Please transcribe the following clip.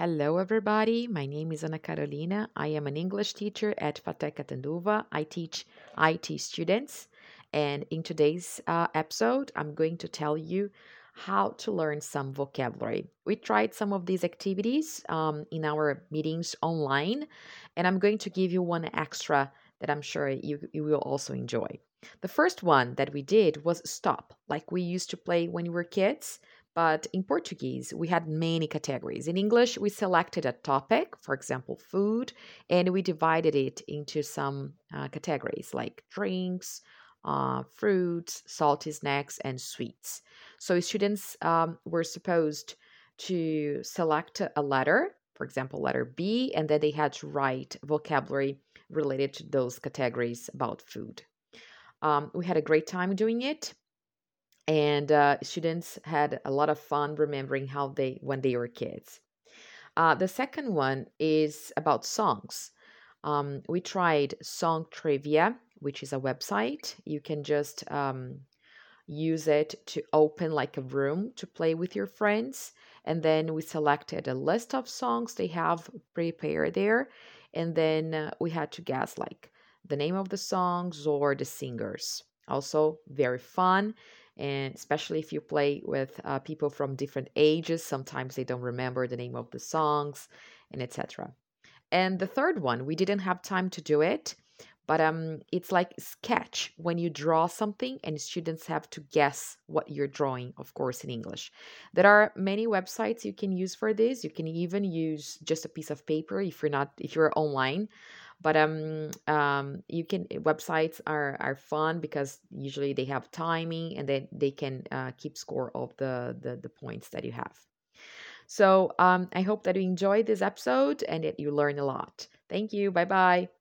Hello, everybody. My name is Ana Carolina. I am an English teacher at FATEC Catanduva. I teach IT students. And in today's uh, episode, I'm going to tell you how to learn some vocabulary. We tried some of these activities um, in our meetings online, and I'm going to give you one extra that I'm sure you, you will also enjoy. The first one that we did was stop, like we used to play when we were kids. But in Portuguese, we had many categories. In English, we selected a topic, for example, food, and we divided it into some uh, categories like drinks, uh, fruits, salty snacks, and sweets. So students um, were supposed to select a letter, for example, letter B, and then they had to write vocabulary related to those categories about food. Um, we had a great time doing it and uh, students had a lot of fun remembering how they when they were kids. Uh, the second one is about songs. Um, we tried Song Trivia, which is a website. You can just um, use it to open like a room to play with your friends. And then we selected a list of songs they have prepared there. And then uh, we had to guess like the name of the songs or the singers. Also, very fun and especially if you play with uh, people from different ages sometimes they don't remember the name of the songs and etc and the third one we didn't have time to do it but um it's like sketch when you draw something and students have to guess what you're drawing of course in english. There are many websites you can use for this. You can even use just a piece of paper if you're not if you're online. But um um you can websites are are fun because usually they have timing and then they can uh, keep score of the, the the points that you have. So um i hope that you enjoyed this episode and that you learn a lot. Thank you. Bye bye